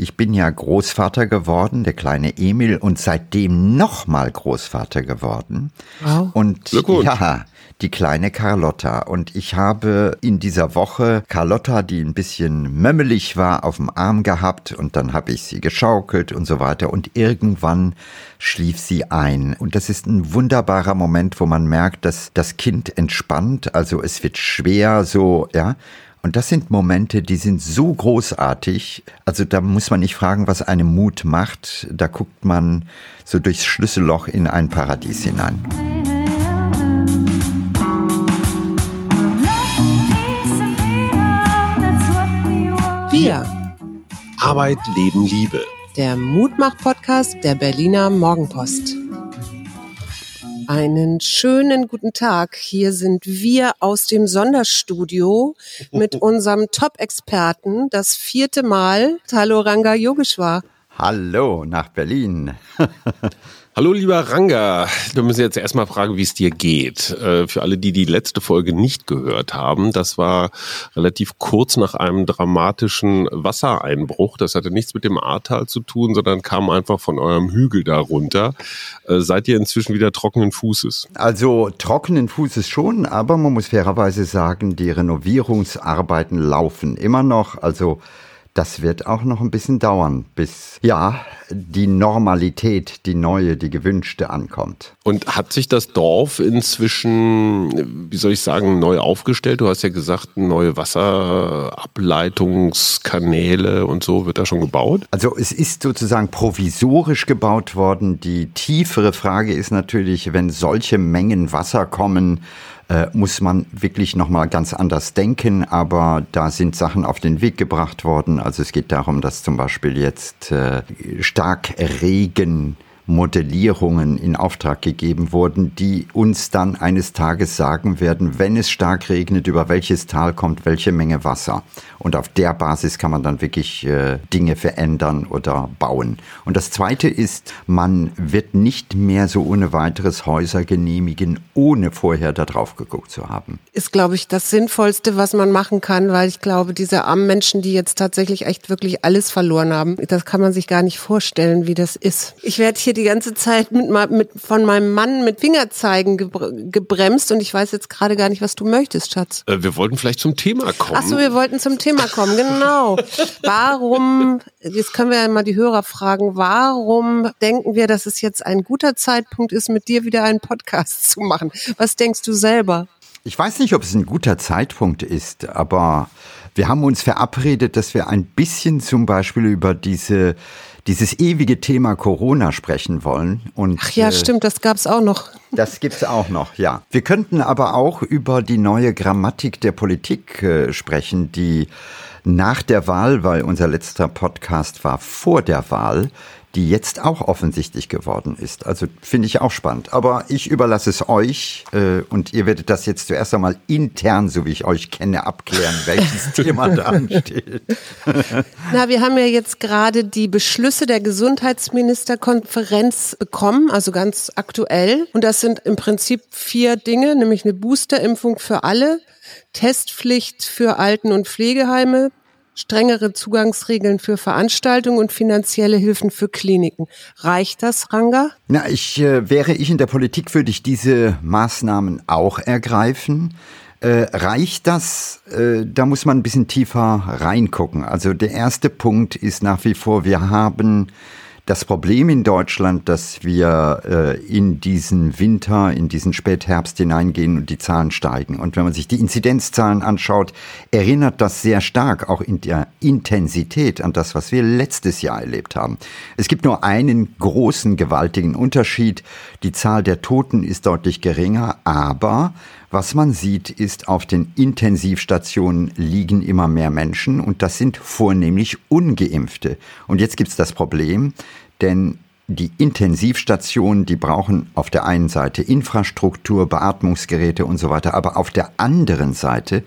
ich bin ja Großvater geworden, der kleine Emil, und seitdem nochmal Großvater geworden. Wow. Und ja, die kleine Carlotta. Und ich habe in dieser Woche Carlotta, die ein bisschen mömmelig war, auf dem Arm gehabt und dann habe ich sie geschaukelt und so weiter. Und irgendwann schlief sie ein. Und das ist ein wunderbarer Moment, wo man merkt, dass das Kind entspannt. Also es wird schwer, so, ja. Und das sind Momente, die sind so großartig. Also da muss man nicht fragen, was einem Mut macht. Da guckt man so durchs Schlüsselloch in ein Paradies hinein. Wir. Arbeit, Leben, Liebe. Der Mutmach-Podcast der Berliner Morgenpost. Einen schönen guten Tag. Hier sind wir aus dem Sonderstudio mit unserem Top-Experten, das vierte Mal, Taloranga Yogeshwar. Hallo nach Berlin. Hallo lieber Ranga, wir müssen jetzt erstmal fragen, wie es dir geht. Äh, für alle, die die letzte Folge nicht gehört haben, das war relativ kurz nach einem dramatischen Wassereinbruch. Das hatte nichts mit dem Ahrtal zu tun, sondern kam einfach von eurem Hügel darunter. Äh, seid ihr inzwischen wieder trockenen Fußes? Also trockenen Fußes schon, aber man muss fairerweise sagen, die Renovierungsarbeiten laufen immer noch. Also das wird auch noch ein bisschen dauern, bis ja die Normalität, die neue, die gewünschte ankommt. Und hat sich das Dorf inzwischen, wie soll ich sagen, neu aufgestellt? Du hast ja gesagt, neue Wasserableitungskanäle und so wird da schon gebaut? Also es ist sozusagen provisorisch gebaut worden. Die tiefere Frage ist natürlich, wenn solche Mengen Wasser kommen, äh, muss man wirklich nochmal ganz anders denken, aber da sind Sachen auf den Weg gebracht worden. Also es geht darum, dass zum Beispiel jetzt äh, Starkregen Modellierungen in Auftrag gegeben wurden, die uns dann eines Tages sagen werden, wenn es stark regnet, über welches Tal kommt welche Menge Wasser. Und auf der Basis kann man dann wirklich äh, Dinge verändern oder bauen. Und das Zweite ist, man wird nicht mehr so ohne weiteres Häuser genehmigen, ohne vorher da drauf geguckt zu haben. Ist, glaube ich, das Sinnvollste, was man machen kann, weil ich glaube, diese armen Menschen, die jetzt tatsächlich echt wirklich alles verloren haben, das kann man sich gar nicht vorstellen, wie das ist. Ich werde hier die ganze Zeit mit, mit, von meinem Mann mit Fingerzeigen gebremst und ich weiß jetzt gerade gar nicht, was du möchtest, Schatz. Äh, wir wollten vielleicht zum Thema kommen. Ach so, wir wollten zum Thema kommen, genau. Warum, jetzt können wir ja mal die Hörer fragen, warum denken wir, dass es jetzt ein guter Zeitpunkt ist, mit dir wieder einen Podcast zu machen? Was denkst du selber? Ich weiß nicht, ob es ein guter Zeitpunkt ist, aber wir haben uns verabredet, dass wir ein bisschen zum Beispiel über diese dieses ewige Thema Corona sprechen wollen. Und, Ach ja, äh, stimmt, das gab's auch noch. Das gibt's auch noch, ja. Wir könnten aber auch über die neue Grammatik der Politik äh, sprechen, die nach der Wahl, weil unser letzter Podcast war vor der Wahl, die jetzt auch offensichtlich geworden ist. Also finde ich auch spannend. Aber ich überlasse es euch äh, und ihr werdet das jetzt zuerst einmal intern, so wie ich euch kenne, abklären, welches Thema da ansteht. Na, wir haben ja jetzt gerade die Beschlüsse der Gesundheitsministerkonferenz bekommen, also ganz aktuell. Und das sind im Prinzip vier Dinge, nämlich eine Boosterimpfung für alle, Testpflicht für Alten- und Pflegeheime, strengere Zugangsregeln für Veranstaltungen und finanzielle Hilfen für Kliniken. Reicht das, Ranga? Na, ich äh, wäre ich in der Politik, würde ich diese Maßnahmen auch ergreifen. Äh, reicht das? Äh, da muss man ein bisschen tiefer reingucken. Also der erste Punkt ist nach wie vor, wir haben das Problem in Deutschland, dass wir äh, in diesen Winter, in diesen Spätherbst hineingehen und die Zahlen steigen. Und wenn man sich die Inzidenzzahlen anschaut, erinnert das sehr stark auch in der Intensität an das, was wir letztes Jahr erlebt haben. Es gibt nur einen großen, gewaltigen Unterschied. Die Zahl der Toten ist deutlich geringer, aber was man sieht, ist, auf den Intensivstationen liegen immer mehr Menschen und das sind vornehmlich ungeimpfte. Und jetzt gibt es das Problem, denn die Intensivstationen, die brauchen auf der einen Seite Infrastruktur, Beatmungsgeräte und so weiter, aber auf der anderen Seite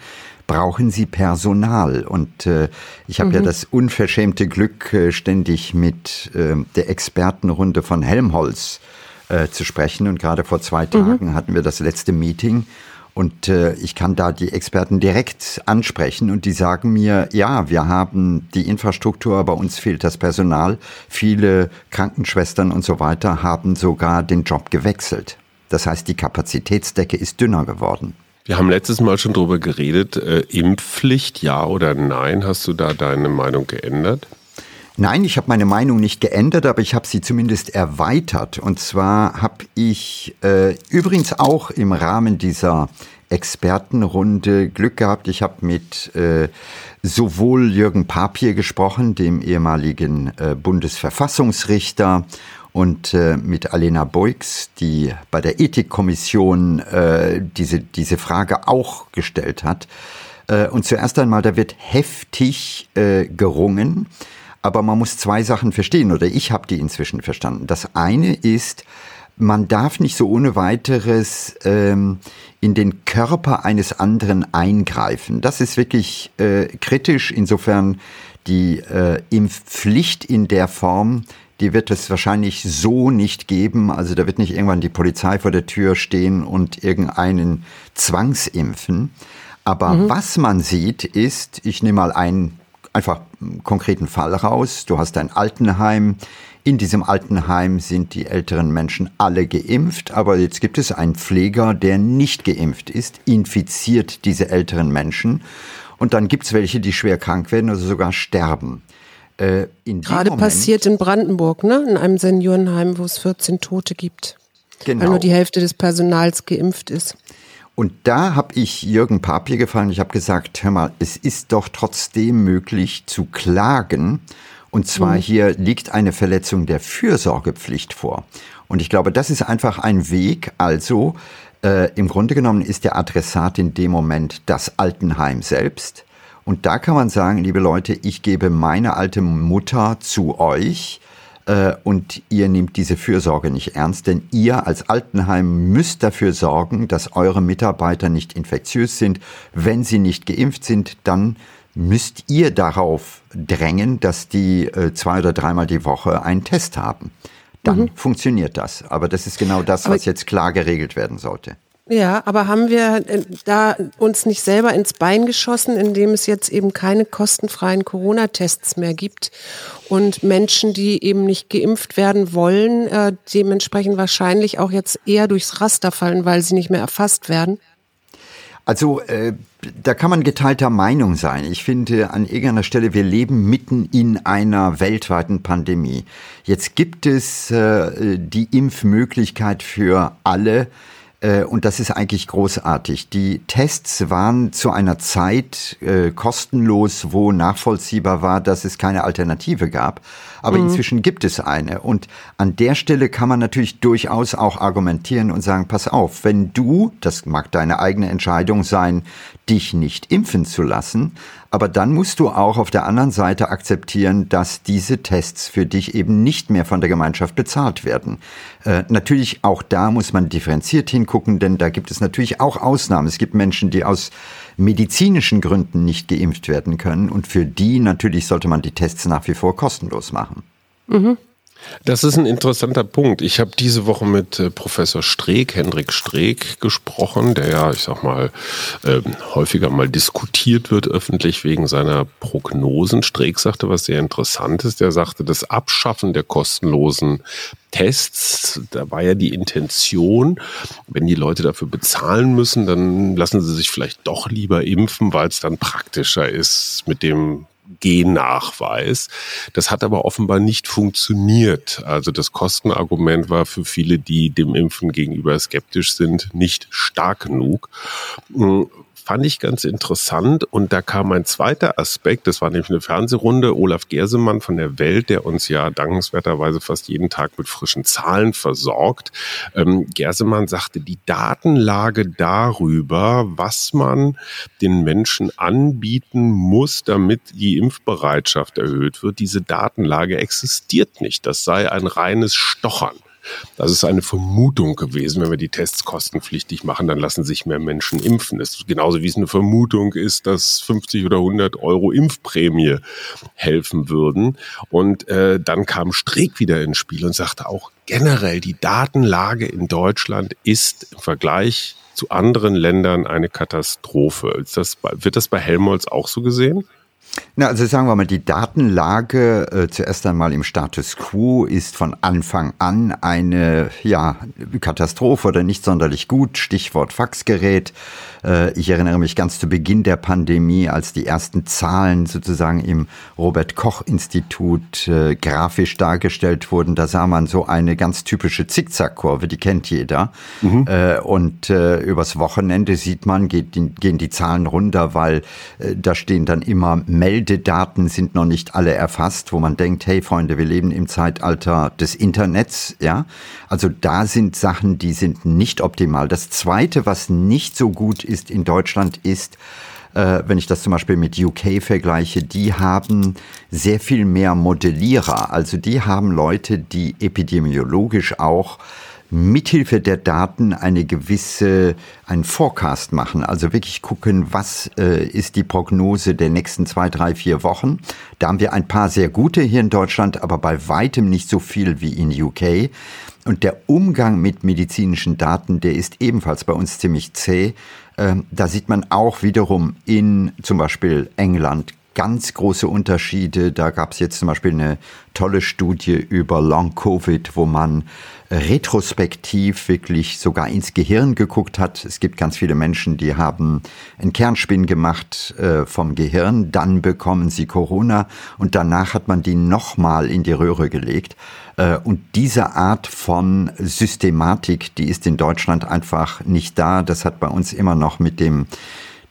brauchen sie Personal. Und äh, ich habe mhm. ja das unverschämte Glück, äh, ständig mit äh, der Expertenrunde von Helmholtz äh, zu sprechen. Und gerade vor zwei mhm. Tagen mhm. hatten wir das letzte Meeting. Und äh, ich kann da die Experten direkt ansprechen und die sagen mir, ja, wir haben die Infrastruktur, bei uns fehlt das Personal. Viele Krankenschwestern und so weiter haben sogar den Job gewechselt. Das heißt, die Kapazitätsdecke ist dünner geworden. Wir haben letztes Mal schon darüber geredet, äh, Impfpflicht, ja oder nein. Hast du da deine Meinung geändert? Nein, ich habe meine Meinung nicht geändert, aber ich habe sie zumindest erweitert. Und zwar habe ich äh, übrigens auch im Rahmen dieser Expertenrunde Glück gehabt. Ich habe mit äh, sowohl Jürgen Papier gesprochen, dem ehemaligen äh, Bundesverfassungsrichter, und äh, mit Alena Beugs, die bei der Ethikkommission äh, diese, diese Frage auch gestellt hat. Äh, und zuerst einmal, da wird heftig äh, gerungen. Aber man muss zwei Sachen verstehen, oder ich habe die inzwischen verstanden. Das eine ist, man darf nicht so ohne weiteres ähm, in den Körper eines anderen eingreifen. Das ist wirklich äh, kritisch. Insofern die äh, Impfpflicht in der Form, die wird es wahrscheinlich so nicht geben. Also da wird nicht irgendwann die Polizei vor der Tür stehen und irgendeinen zwangsimpfen. Aber mhm. was man sieht, ist, ich nehme mal ein einfach einen konkreten Fall raus. Du hast ein Altenheim. In diesem Altenheim sind die älteren Menschen alle geimpft, aber jetzt gibt es einen Pfleger, der nicht geimpft ist, infiziert diese älteren Menschen. Und dann gibt es welche, die schwer krank werden oder sogar sterben. Äh, Gerade Moment, passiert in Brandenburg, ne? in einem Seniorenheim, wo es 14 Tote gibt. Genau. Weil nur die Hälfte des Personals geimpft ist. Und da habe ich Jürgen Papier gefallen. Ich habe gesagt, hör mal, es ist doch trotzdem möglich zu klagen. Und zwar mhm. hier liegt eine Verletzung der Fürsorgepflicht vor. Und ich glaube, das ist einfach ein Weg. Also äh, im Grunde genommen ist der Adressat in dem Moment das Altenheim selbst. Und da kann man sagen, liebe Leute, ich gebe meine alte Mutter zu euch äh, und ihr nehmt diese Fürsorge nicht ernst, denn ihr als Altenheim müsst dafür sorgen, dass eure Mitarbeiter nicht infektiös sind. Wenn sie nicht geimpft sind, dann müsst ihr darauf drängen, dass die äh, zwei oder dreimal die Woche einen Test haben. Dann mhm. funktioniert das. Aber das ist genau das, was jetzt klar geregelt werden sollte. Ja, aber haben wir äh, da uns nicht selber ins Bein geschossen, indem es jetzt eben keine kostenfreien Corona-Tests mehr gibt und Menschen, die eben nicht geimpft werden wollen, äh, dementsprechend wahrscheinlich auch jetzt eher durchs Raster fallen, weil sie nicht mehr erfasst werden? Also äh, da kann man geteilter Meinung sein. Ich finde an irgendeiner Stelle, wir leben mitten in einer weltweiten Pandemie. Jetzt gibt es äh, die Impfmöglichkeit für alle. Äh, und das ist eigentlich großartig. Die Tests waren zu einer Zeit äh, kostenlos, wo nachvollziehbar war, dass es keine Alternative gab. Aber mhm. inzwischen gibt es eine. Und an der Stelle kann man natürlich durchaus auch argumentieren und sagen, pass auf, wenn du, das mag deine eigene Entscheidung sein, dich nicht impfen zu lassen, aber dann musst du auch auf der anderen Seite akzeptieren, dass diese Tests für dich eben nicht mehr von der Gemeinschaft bezahlt werden. Äh, natürlich auch da muss man differenziert hingucken, denn da gibt es natürlich auch Ausnahmen. Es gibt Menschen, die aus medizinischen Gründen nicht geimpft werden können und für die natürlich sollte man die Tests nach wie vor kostenlos machen. Mhm. Das ist ein interessanter Punkt. Ich habe diese Woche mit äh, Professor Streeck, Hendrik Streeck, gesprochen, der ja, ich sag mal, äh, häufiger mal diskutiert wird öffentlich wegen seiner Prognosen. Streeck sagte was sehr Interessantes. Der sagte, das Abschaffen der kostenlosen Tests, da war ja die Intention, wenn die Leute dafür bezahlen müssen, dann lassen sie sich vielleicht doch lieber impfen, weil es dann praktischer ist mit dem Gennachweis. Das hat aber offenbar nicht funktioniert. Also das Kostenargument war für viele, die dem Impfen gegenüber skeptisch sind, nicht stark genug fand ich ganz interessant. Und da kam ein zweiter Aspekt, das war nämlich eine Fernsehrunde, Olaf Gersemann von der Welt, der uns ja dankenswerterweise fast jeden Tag mit frischen Zahlen versorgt. Ähm, Gersemann sagte, die Datenlage darüber, was man den Menschen anbieten muss, damit die Impfbereitschaft erhöht wird, diese Datenlage existiert nicht. Das sei ein reines Stochern. Das ist eine Vermutung gewesen. Wenn wir die Tests kostenpflichtig machen, dann lassen sich mehr Menschen impfen. Das ist genauso wie es eine Vermutung ist, dass 50 oder 100 Euro Impfprämie helfen würden. Und äh, dann kam Streeck wieder ins Spiel und sagte auch generell, die Datenlage in Deutschland ist im Vergleich zu anderen Ländern eine Katastrophe. Das, wird das bei Helmholtz auch so gesehen? Na, also sagen wir mal, die Datenlage äh, zuerst einmal im Status quo ist von Anfang an eine ja, Katastrophe oder nicht sonderlich gut. Stichwort Faxgerät. Äh, ich erinnere mich ganz zu Beginn der Pandemie, als die ersten Zahlen sozusagen im Robert Koch Institut äh, grafisch dargestellt wurden. Da sah man so eine ganz typische Zickzackkurve, die kennt jeder. Mhm. Äh, und übers Wochenende sieht man, gehen die Zahlen runter, weil da stehen dann immer Meldedaten sind noch nicht alle erfasst, wo man denkt, hey Freunde, wir leben im Zeitalter des Internets, ja. Also da sind Sachen, die sind nicht optimal. Das zweite, was nicht so gut ist in Deutschland, ist, äh, wenn ich das zum Beispiel mit UK vergleiche, die haben sehr viel mehr Modellierer. Also die haben Leute, die epidemiologisch auch mithilfe der Daten eine gewisse, einen Forecast machen. Also wirklich gucken, was äh, ist die Prognose der nächsten zwei, drei, vier Wochen. Da haben wir ein paar sehr gute hier in Deutschland, aber bei weitem nicht so viel wie in UK. Und der Umgang mit medizinischen Daten, der ist ebenfalls bei uns ziemlich zäh. Ähm, da sieht man auch wiederum in zum Beispiel England ganz große Unterschiede. Da gab es jetzt zum Beispiel eine tolle Studie über Long Covid, wo man retrospektiv wirklich sogar ins Gehirn geguckt hat. Es gibt ganz viele Menschen, die haben einen Kernspin gemacht äh, vom Gehirn, dann bekommen sie Corona und danach hat man die nochmal in die Röhre gelegt. Äh, und diese Art von Systematik, die ist in Deutschland einfach nicht da. Das hat bei uns immer noch mit dem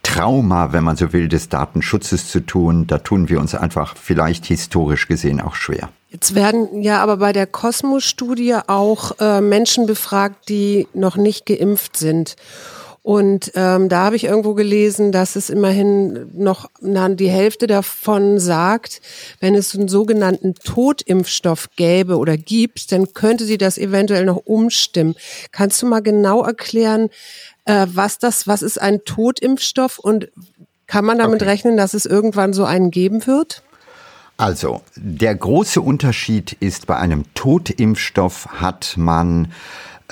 Trauma, wenn man so will, des Datenschutzes zu tun. Da tun wir uns einfach vielleicht historisch gesehen auch schwer. Jetzt werden ja aber bei der Kosmos-Studie auch äh, Menschen befragt, die noch nicht geimpft sind. Und ähm, da habe ich irgendwo gelesen, dass es immerhin noch na, die Hälfte davon sagt, wenn es einen sogenannten Totimpfstoff gäbe oder gibt, dann könnte sie das eventuell noch umstimmen. Kannst du mal genau erklären, äh, was das, was ist ein Totimpfstoff und kann man damit okay. rechnen, dass es irgendwann so einen geben wird? Also, der große Unterschied ist, bei einem Totimpfstoff hat man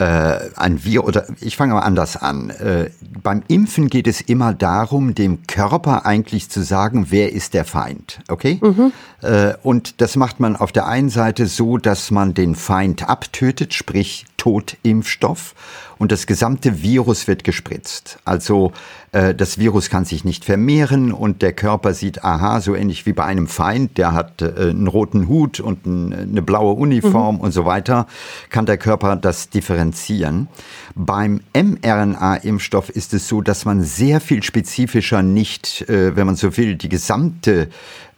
äh, ein Wir oder ich fange mal anders an. Äh, beim Impfen geht es immer darum, dem Körper eigentlich zu sagen, wer ist der Feind, okay? Mhm. Äh, und das macht man auf der einen Seite so, dass man den Feind abtötet, sprich Totimpfstoff und das gesamte Virus wird gespritzt. Also äh, das Virus kann sich nicht vermehren und der Körper sieht, aha, so ähnlich wie bei einem Feind, der hat äh, einen roten Hut und ein, eine blaue Uniform mhm. und so weiter, kann der Körper das differenzieren. Beim mRNA-Impfstoff ist es so, dass man sehr viel spezifischer nicht, äh, wenn man so will, die gesamte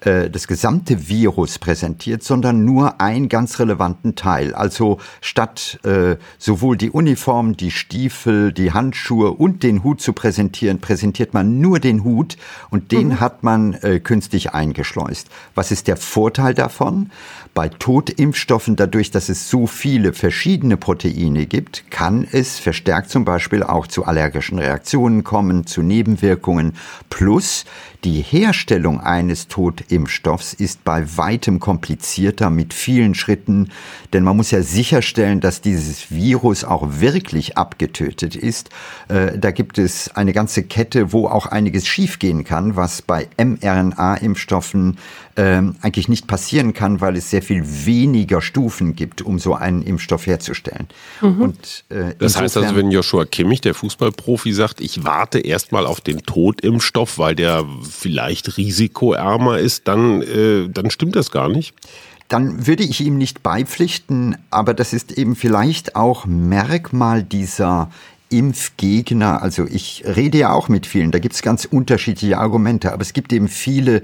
äh, das gesamte Virus präsentiert, sondern nur einen ganz relevanten Teil. Also statt äh, sowohl die Uniform, die Stiefel, die Handschuhe und den Hut zu präsentieren, präsentiert man nur den Hut und den mhm. hat man äh, künstlich eingeschleust. Was ist der Vorteil davon? Bei Totimpfstoffen, dadurch, dass es so viele verschiedene Proteine gibt, kann es verstärkt zum Beispiel auch zu allergischen Reaktionen kommen, zu Nebenwirkungen. Plus die Herstellung eines Totimpfstoffs ist bei weitem komplizierter mit vielen Schritten, denn man muss ja sicherstellen, dass dieses Virus auch wirklich abgetötet ist. Äh, da gibt es eine ganze Kette, wo auch einiges schiefgehen kann, was bei mRNA-Impfstoffen ähm, eigentlich nicht passieren kann, weil es sehr viel weniger Stufen gibt, um so einen Impfstoff herzustellen. Mhm. Und, äh, das heißt also, wenn Joshua Kimmich, der Fußballprofi, sagt, ich warte erstmal auf den Totimpfstoff, weil der vielleicht risikoärmer ist, dann, äh, dann stimmt das gar nicht dann würde ich ihm nicht beipflichten, aber das ist eben vielleicht auch Merkmal dieser Impfgegner, also ich rede ja auch mit vielen, da gibt es ganz unterschiedliche Argumente, aber es gibt eben viele,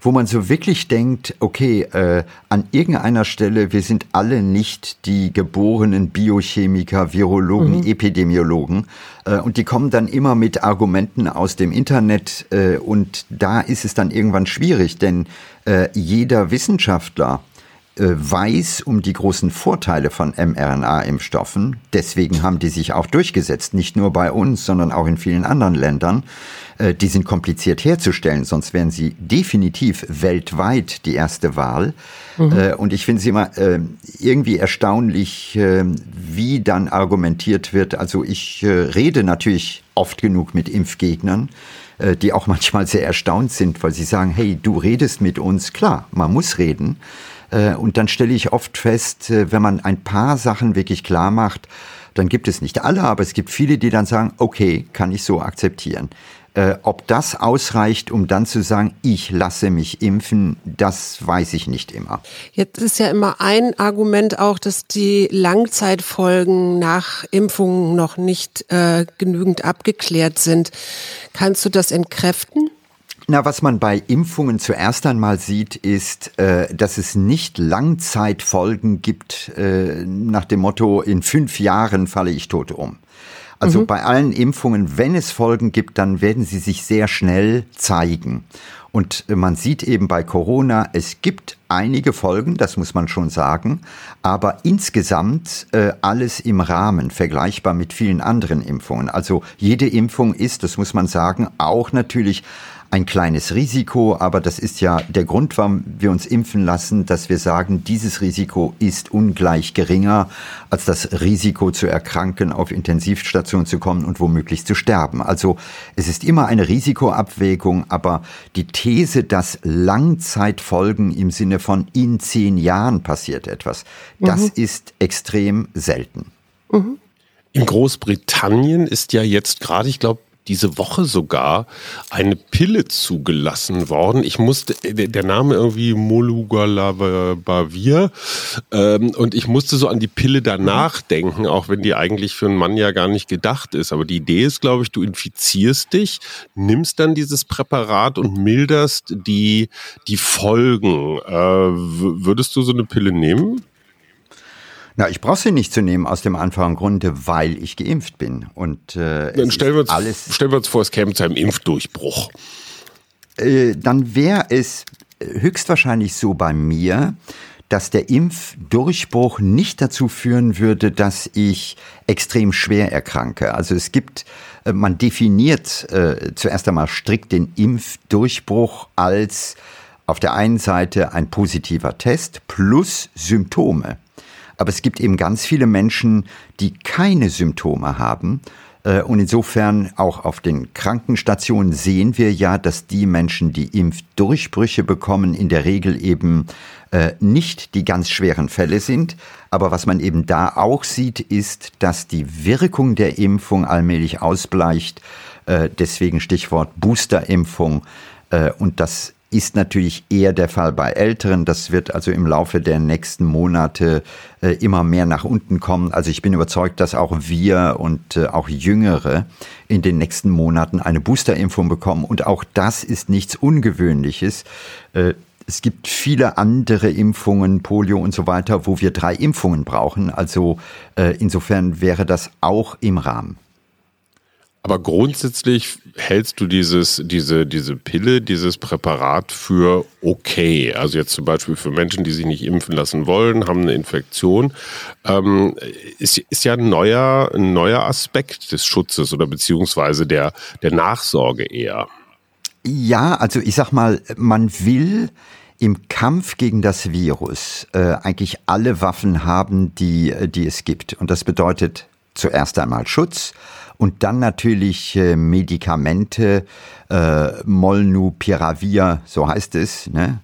wo man so wirklich denkt, okay, äh, an irgendeiner Stelle, wir sind alle nicht die geborenen Biochemiker, Virologen, mhm. Epidemiologen. Äh, und die kommen dann immer mit Argumenten aus dem Internet äh, und da ist es dann irgendwann schwierig, denn äh, jeder Wissenschaftler, weiß um die großen Vorteile von mRNA-Impfstoffen. Deswegen haben die sich auch durchgesetzt, nicht nur bei uns, sondern auch in vielen anderen Ländern. Äh, die sind kompliziert herzustellen, sonst wären sie definitiv weltweit die erste Wahl. Mhm. Äh, und ich finde es immer äh, irgendwie erstaunlich, äh, wie dann argumentiert wird. Also ich äh, rede natürlich oft genug mit Impfgegnern äh, die auch manchmal sehr erstaunt sind, weil sie sagen, hey, du redest mit uns. Klar, man muss reden. Äh, und dann stelle ich oft fest, äh, wenn man ein paar Sachen wirklich klar macht, dann gibt es nicht alle, aber es gibt viele, die dann sagen, okay, kann ich so akzeptieren. Äh, ob das ausreicht, um dann zu sagen, ich lasse mich impfen, das weiß ich nicht immer. Jetzt ist ja immer ein Argument auch, dass die Langzeitfolgen nach Impfungen noch nicht äh, genügend abgeklärt sind. Kannst du das entkräften? Na, was man bei Impfungen zuerst einmal sieht, ist, äh, dass es nicht Langzeitfolgen gibt äh, nach dem Motto, in fünf Jahren falle ich tot um. Also mhm. bei allen Impfungen, wenn es Folgen gibt, dann werden sie sich sehr schnell zeigen. Und man sieht eben bei Corona, es gibt einige Folgen, das muss man schon sagen, aber insgesamt äh, alles im Rahmen, vergleichbar mit vielen anderen Impfungen. Also jede Impfung ist, das muss man sagen, auch natürlich ein kleines Risiko, aber das ist ja der Grund, warum wir uns impfen lassen, dass wir sagen, dieses Risiko ist ungleich geringer als das Risiko zu erkranken, auf Intensivstation zu kommen und womöglich zu sterben. Also es ist immer eine Risikoabwägung, aber die These, dass Langzeitfolgen im Sinne von in zehn Jahren passiert etwas, mhm. das ist extrem selten. Mhm. In Großbritannien ist ja jetzt gerade, ich glaube, diese Woche sogar eine Pille zugelassen worden. Ich musste, der Name irgendwie Molugalavir, ähm, und ich musste so an die Pille danach denken, auch wenn die eigentlich für einen Mann ja gar nicht gedacht ist. Aber die Idee ist, glaube ich, du infizierst dich, nimmst dann dieses Präparat und milderst die, die Folgen. Äh, würdest du so eine Pille nehmen? Na, ich brauche sie nicht zu nehmen aus dem einfachen Grunde, weil ich geimpft bin. Und äh, dann stellen wir, uns, alles, stellen wir uns vor, es käme zu einem Impfdurchbruch. Äh, dann wäre es höchstwahrscheinlich so bei mir, dass der Impfdurchbruch nicht dazu führen würde, dass ich extrem schwer erkranke. Also es gibt, äh, man definiert äh, zuerst einmal strikt den Impfdurchbruch als auf der einen Seite ein positiver Test plus Symptome. Aber es gibt eben ganz viele Menschen, die keine Symptome haben. Äh, und insofern auch auf den Krankenstationen sehen wir ja, dass die Menschen, die Impfdurchbrüche bekommen, in der Regel eben äh, nicht die ganz schweren Fälle sind. Aber was man eben da auch sieht, ist, dass die Wirkung der Impfung allmählich ausbleicht. Äh, deswegen Stichwort Boosterimpfung. Und das ist natürlich eher der Fall bei Älteren. Das wird also im Laufe der nächsten Monate äh, immer mehr nach unten kommen. Also ich bin überzeugt, dass auch wir und äh, auch Jüngere in den nächsten Monaten eine Boosterimpfung bekommen. Und auch das ist nichts Ungewöhnliches. Äh, es gibt viele andere Impfungen, Polio und so weiter, wo wir drei Impfungen brauchen. Also insofern wäre das auch im Rahmen. Aber grundsätzlich hältst du dieses, diese, diese Pille, dieses Präparat für okay. Also jetzt zum Beispiel für Menschen, die sich nicht impfen lassen wollen, haben eine Infektion. Ähm, ist, ist ja ein neuer, ein neuer Aspekt des Schutzes oder beziehungsweise der, der Nachsorge eher. Ja, also ich sag mal, man will im Kampf gegen das Virus äh, eigentlich alle Waffen haben, die, die es gibt. Und das bedeutet zuerst einmal Schutz und dann natürlich äh, Medikamente, äh, Molnupiravir, so heißt es, ne?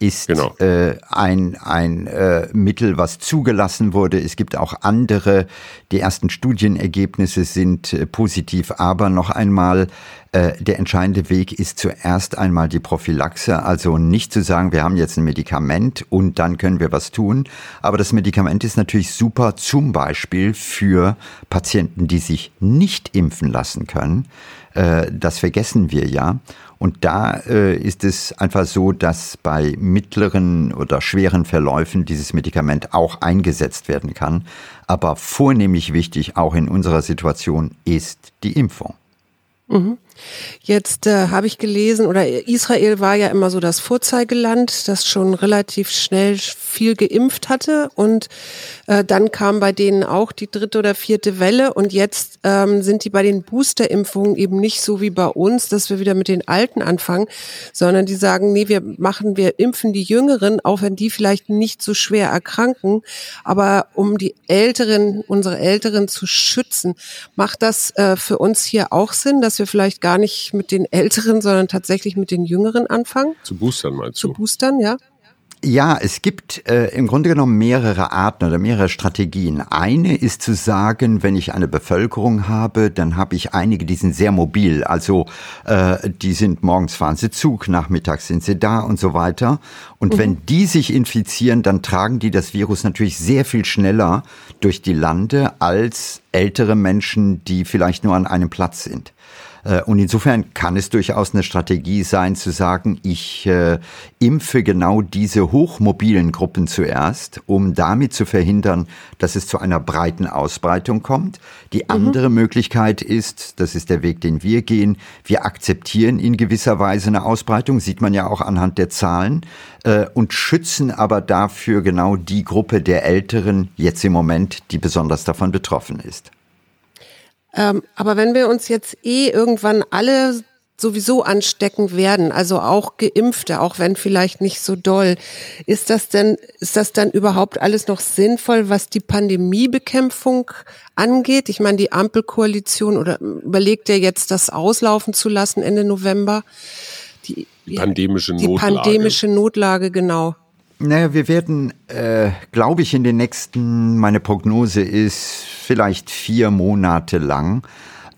Ist genau. äh, ein, ein äh, Mittel, was zugelassen wurde. Es gibt auch andere. Die ersten Studienergebnisse sind äh, positiv, aber noch einmal, äh, der entscheidende Weg ist zuerst einmal die Prophylaxe. Also nicht zu sagen, wir haben jetzt ein Medikament und dann können wir was tun. Aber das Medikament ist natürlich super zum Beispiel für Patienten, die sich nicht impfen lassen können. Äh, das vergessen wir ja. Und da äh, ist es einfach so, dass bei mittleren oder schweren Verläufen dieses Medikament auch eingesetzt werden kann. Aber vornehmlich wichtig, auch in unserer Situation, ist die Impfung. Mhm. Jetzt äh, habe ich gelesen, oder Israel war ja immer so das Vorzeigeland, das schon relativ schnell viel geimpft hatte. Und äh, dann kam bei denen auch die dritte oder vierte Welle. Und jetzt ähm, sind die bei den Boosterimpfungen eben nicht so wie bei uns, dass wir wieder mit den Alten anfangen, sondern die sagen, nee, wir machen, wir impfen die Jüngeren, auch wenn die vielleicht nicht so schwer erkranken. Aber um die Älteren, unsere Älteren zu schützen, macht das äh, für uns hier auch Sinn, dass wir vielleicht gar nicht mit den Älteren, sondern tatsächlich mit den Jüngeren anfangen? Zu boostern meinst du? Zu boostern, ja. Ja, es gibt äh, im Grunde genommen mehrere Arten oder mehrere Strategien. Eine ist zu sagen, wenn ich eine Bevölkerung habe, dann habe ich einige, die sind sehr mobil. Also äh, die sind morgens fahren sie Zug, nachmittags sind sie da und so weiter. Und mhm. wenn die sich infizieren, dann tragen die das Virus natürlich sehr viel schneller durch die Lande als ältere Menschen, die vielleicht nur an einem Platz sind. Äh, und insofern kann es durchaus eine Strategie sein, zu sagen, ich äh, impfe genau diese hochmobilen Gruppen zuerst, um damit zu verhindern, dass es zu einer breiten Ausbreitung kommt. Die mhm. andere mhm. Möglichkeit ist, das ist der Weg, den wir gehen, wir akzeptieren in gewisser Weise eine Ausbreitung, sieht man ja auch anhand der Zahlen, äh, und schützen aber dafür genau die Gruppe der Älteren jetzt im Moment, die besonders davon betroffen ist. Ähm, aber wenn wir uns jetzt eh irgendwann alle sowieso anstecken werden, also auch Geimpfte, auch wenn vielleicht nicht so doll. Ist das denn, ist das dann überhaupt alles noch sinnvoll, was die Pandemiebekämpfung angeht? Ich meine, die Ampelkoalition oder überlegt ihr jetzt, das auslaufen zu lassen Ende November? Die, die pandemische Notlage. Die pandemische Notlage, genau. Naja, wir werden, äh, glaube ich, in den nächsten, meine Prognose ist vielleicht vier Monate lang,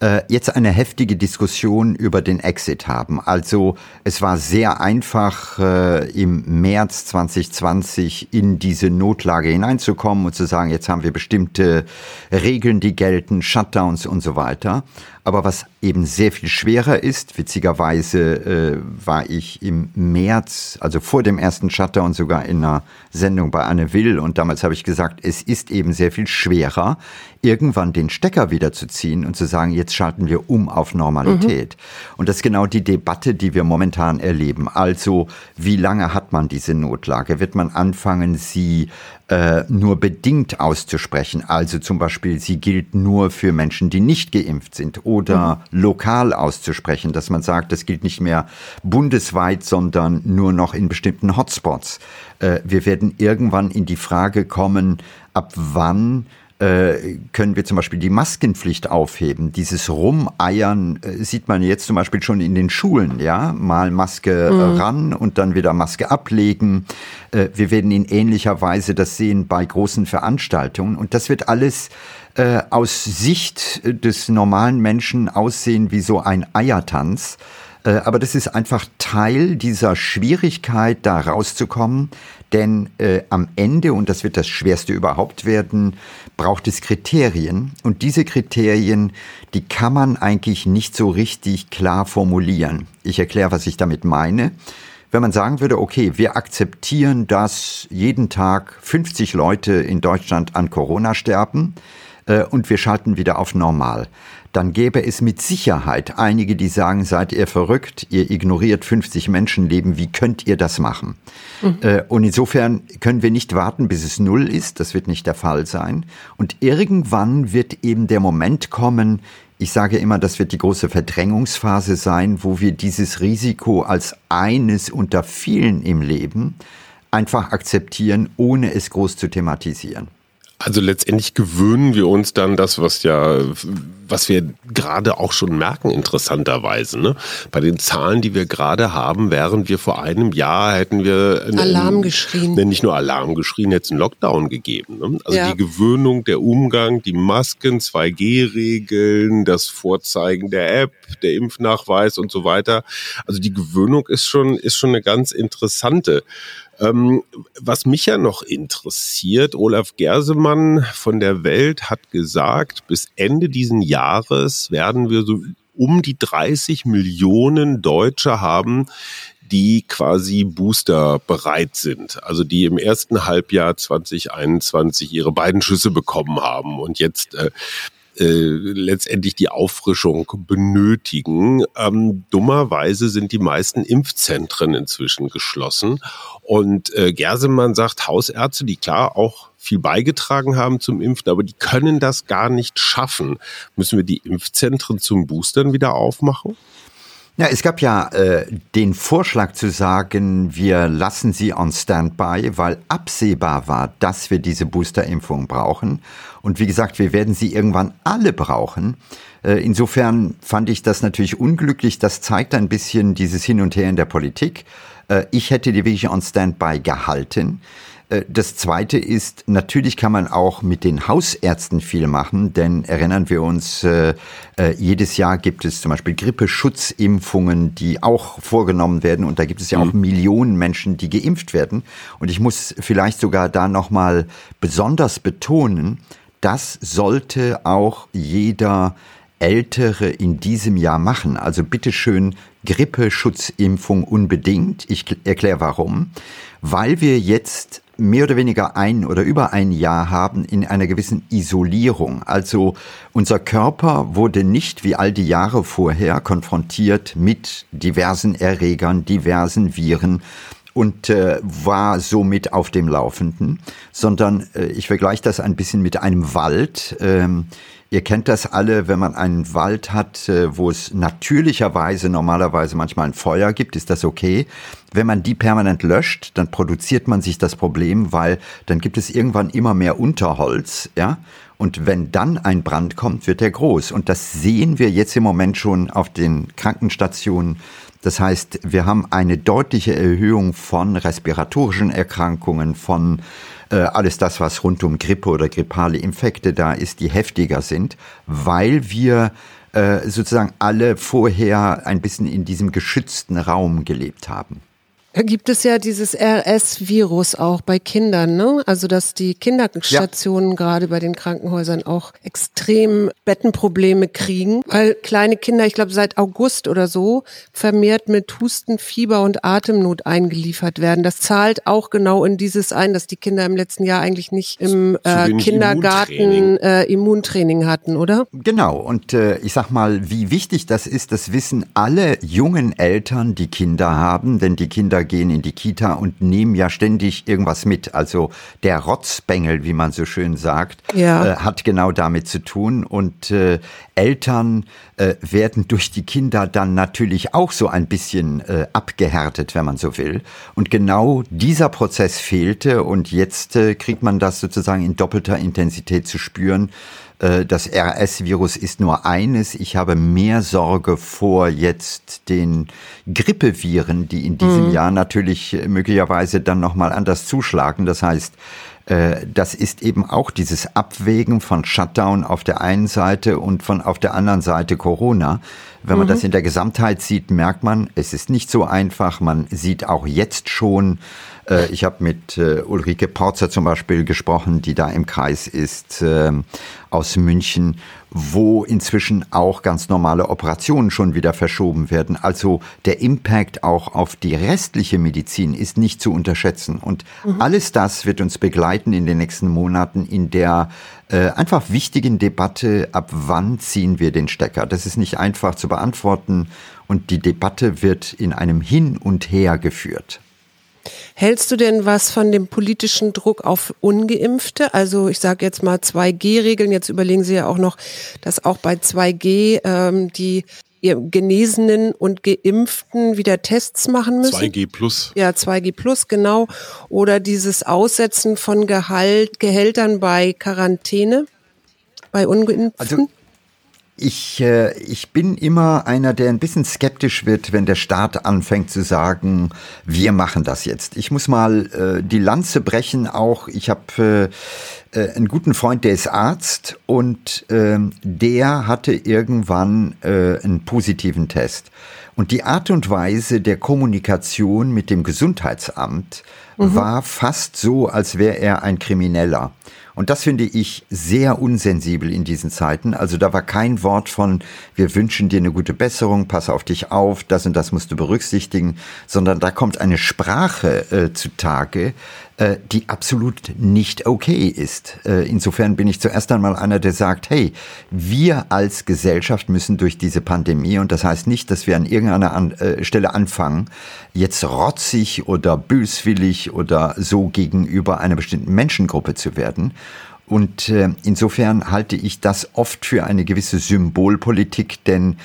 äh, jetzt eine heftige Diskussion über den Exit haben. Also es war sehr einfach, äh, im März 2020 in diese Notlage hineinzukommen und zu sagen, jetzt haben wir bestimmte Regeln, die gelten, Shutdowns und so weiter. Aber was eben sehr viel schwerer ist, witzigerweise äh, war ich im März, also vor dem ersten Shutdown sogar in einer Sendung bei Anne Will und damals habe ich gesagt, es ist eben sehr viel schwerer, irgendwann den Stecker wieder zu ziehen und zu sagen, jetzt schalten wir um auf Normalität. Mhm. Und das ist genau die Debatte, die wir momentan erleben. Also, wie lange hat man diese Notlage? Wird man anfangen, sie äh, nur bedingt auszusprechen. Also zum Beispiel, sie gilt nur für Menschen, die nicht geimpft sind oder mhm. lokal auszusprechen, dass man sagt, das gilt nicht mehr bundesweit, sondern nur noch in bestimmten Hotspots. Äh, wir werden irgendwann in die Frage kommen, ab wann äh, können wir zum Beispiel die Maskenpflicht aufheben. Dieses Rumeiern äh, sieht man jetzt zum Beispiel schon in den Schulen, ja, mal Maske mhm. ran und dann wieder Maske ablegen. Äh, wir werden in ähnlicher Weise das sehen bei großen Veranstaltungen und das wird alles äh, aus Sicht des normalen Menschen aussehen wie so ein Eiertanz. Äh, aber das ist einfach Teil dieser Schwierigkeit, da rauszukommen. Denn äh, am Ende, und das wird das Schwerste überhaupt werden, braucht es Kriterien. Und diese Kriterien, die kann man eigentlich nicht so richtig klar formulieren. Ich erkläre, was ich damit meine. Wenn man sagen würde, okay, wir akzeptieren, dass jeden Tag 50 Leute in Deutschland an Corona sterben äh, und wir schalten wieder auf normal dann gäbe es mit Sicherheit einige, die sagen, seid ihr verrückt, ihr ignoriert 50 Menschenleben, wie könnt ihr das machen? Mhm. Äh, und insofern können wir nicht warten, bis es null ist, das wird nicht der Fall sein. Und irgendwann wird eben der Moment kommen, ich sage immer, das wird die große Verdrängungsphase sein, wo wir dieses Risiko als eines unter vielen im Leben einfach akzeptieren, ohne es groß zu thematisieren. Also letztendlich gewöhnen wir uns dann das, was ja, was wir gerade auch schon merken, interessanterweise. Ne? Bei den Zahlen, die wir gerade haben, während wir vor einem Jahr hätten wir Alarm geschrien. Ne, nicht nur Alarm geschrien, hätte es einen Lockdown gegeben. Ne? Also ja. die Gewöhnung, der Umgang, die Masken, 2G-Regeln, das Vorzeigen der App, der Impfnachweis und so weiter. Also die Gewöhnung ist schon, ist schon eine ganz interessante. Ähm, was mich ja noch interessiert, Olaf Gersemann von der Welt hat gesagt, bis Ende diesen Jahres werden wir so um die 30 Millionen Deutsche haben, die quasi Booster bereit sind, also die im ersten Halbjahr 2021 ihre beiden Schüsse bekommen haben und jetzt äh, äh, letztendlich die Auffrischung benötigen. Ähm, dummerweise sind die meisten Impfzentren inzwischen geschlossen. Und äh, Gersemann sagt, Hausärzte, die klar auch viel beigetragen haben zum Impfen, aber die können das gar nicht schaffen. Müssen wir die Impfzentren zum Boostern wieder aufmachen? Ja, es gab ja äh, den Vorschlag zu sagen, wir lassen sie on Standby, weil absehbar war, dass wir diese Boosterimpfung brauchen. Und wie gesagt, wir werden sie irgendwann alle brauchen. Äh, insofern fand ich das natürlich unglücklich. Das zeigt ein bisschen dieses Hin und Her in der Politik. Äh, ich hätte die wirklich on Standby gehalten. Äh, das Zweite ist, natürlich kann man auch mit den Hausärzten viel machen, denn erinnern wir uns, äh, jedes Jahr gibt es zum Beispiel Grippeschutzimpfungen, die auch vorgenommen werden und da gibt es ja auch mhm. Millionen Menschen, die geimpft werden. Und ich muss vielleicht sogar da nochmal besonders betonen, das sollte auch jeder Ältere in diesem Jahr machen. Also bitteschön Grippeschutzimpfung unbedingt. Ich erkläre warum. Weil wir jetzt mehr oder weniger ein oder über ein Jahr haben in einer gewissen Isolierung. Also unser Körper wurde nicht wie all die Jahre vorher konfrontiert mit diversen Erregern, diversen Viren und äh, war somit auf dem Laufenden, sondern äh, ich vergleiche das ein bisschen mit einem Wald. Ähm, Ihr kennt das alle, wenn man einen Wald hat, äh, wo es natürlicherweise normalerweise manchmal ein Feuer gibt, ist das okay. Wenn man die permanent löscht, dann produziert man sich das Problem, weil dann gibt es irgendwann immer mehr Unterholz, ja. Und wenn dann ein Brand kommt, wird der groß. Und das sehen wir jetzt im Moment schon auf den Krankenstationen. Das heißt, wir haben eine deutliche Erhöhung von respiratorischen Erkrankungen, von äh, alles das, was rund um Grippe oder grippale Infekte da ist, die heftiger sind, weil wir äh, sozusagen alle vorher ein bisschen in diesem geschützten Raum gelebt haben. Da gibt es ja dieses RS-Virus auch bei Kindern, ne? Also dass die Kinderstationen ja. gerade bei den Krankenhäusern auch extrem Bettenprobleme kriegen, weil kleine Kinder, ich glaube seit August oder so, vermehrt mit Husten, Fieber und Atemnot eingeliefert werden. Das zahlt auch genau in dieses ein, dass die Kinder im letzten Jahr eigentlich nicht im äh, Kindergarten Immuntraining. Äh, Immuntraining hatten, oder? Genau. Und äh, ich sag mal, wie wichtig das ist, das wissen alle jungen Eltern, die Kinder haben, denn die Kinder gehen in die Kita und nehmen ja ständig irgendwas mit. Also der Rotzbengel, wie man so schön sagt, ja. äh, hat genau damit zu tun. Und äh, Eltern äh, werden durch die Kinder dann natürlich auch so ein bisschen äh, abgehärtet, wenn man so will. Und genau dieser Prozess fehlte und jetzt äh, kriegt man das sozusagen in doppelter Intensität zu spüren. Äh, das RS-Virus ist nur eines. Ich habe mehr Sorge vor jetzt den Grippeviren, die in diesem mhm. Jahr natürlich möglicherweise dann nochmal anders zuschlagen. Das heißt, äh, das ist eben auch dieses Abwägen von Shutdown auf der einen Seite und von auf der anderen Seite Corona. Wenn man mhm. das in der Gesamtheit sieht, merkt man, es ist nicht so einfach. Man sieht auch jetzt schon, äh, ich habe mit äh, Ulrike Porzer zum Beispiel gesprochen, die da im Kreis ist äh, aus München, wo inzwischen auch ganz normale Operationen schon wieder verschoben werden. Also der Impact auch auf die restliche Medizin ist nicht zu unterschätzen. Und mhm. alles das wird uns begleiten in den nächsten Monaten in der äh, einfach wichtigen Debatte, ab wann ziehen wir den Stecker. Das ist nicht einfach zu beantworten und die Debatte wird in einem Hin und Her geführt. Hältst du denn was von dem politischen Druck auf Ungeimpfte? Also ich sage jetzt mal 2G-Regeln. Jetzt überlegen Sie ja auch noch, dass auch bei 2G ähm, die Genesenen und Geimpften wieder Tests machen müssen. 2G plus. Ja, 2G plus, genau. Oder dieses Aussetzen von Gehalt, Gehältern bei Quarantäne, bei Ungeimpften. Also ich, äh, ich bin immer einer, der ein bisschen skeptisch wird, wenn der Staat anfängt zu sagen, wir machen das jetzt. Ich muss mal äh, die Lanze brechen auch. Ich habe äh, äh, einen guten Freund, der ist Arzt und äh, der hatte irgendwann äh, einen positiven Test. Und die Art und Weise der Kommunikation mit dem Gesundheitsamt mhm. war fast so, als wäre er ein Krimineller. Und das finde ich sehr unsensibel in diesen Zeiten. Also da war kein Wort von, wir wünschen dir eine gute Besserung, pass auf dich auf, das und das musst du berücksichtigen, sondern da kommt eine Sprache äh, zutage, äh, die absolut nicht okay ist. Äh, insofern bin ich zuerst einmal einer, der sagt, hey, wir als Gesellschaft müssen durch diese Pandemie, und das heißt nicht, dass wir an irgendeiner an, äh, Stelle anfangen, jetzt rotzig oder böswillig oder so gegenüber einer bestimmten Menschengruppe zu werden. Und äh, insofern halte ich das oft für eine gewisse Symbolpolitik, denn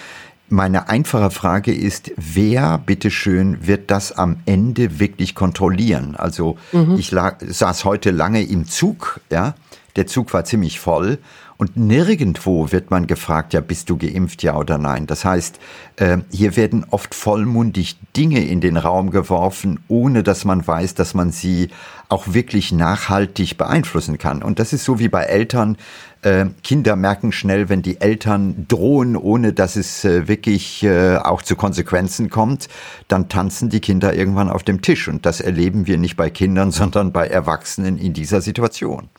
meine einfache Frage ist, wer, bitteschön, wird das am Ende wirklich kontrollieren? Also mhm. ich saß heute lange im Zug, ja, der Zug war ziemlich voll und nirgendwo wird man gefragt, ja, bist du geimpft, ja oder nein. Das heißt, äh, hier werden oft vollmundig Dinge in den Raum geworfen, ohne dass man weiß, dass man sie auch wirklich nachhaltig beeinflussen kann. Und das ist so wie bei Eltern. Äh, Kinder merken schnell, wenn die Eltern drohen, ohne dass es äh, wirklich äh, auch zu Konsequenzen kommt, dann tanzen die Kinder irgendwann auf dem Tisch. Und das erleben wir nicht bei Kindern, sondern bei Erwachsenen in dieser Situation.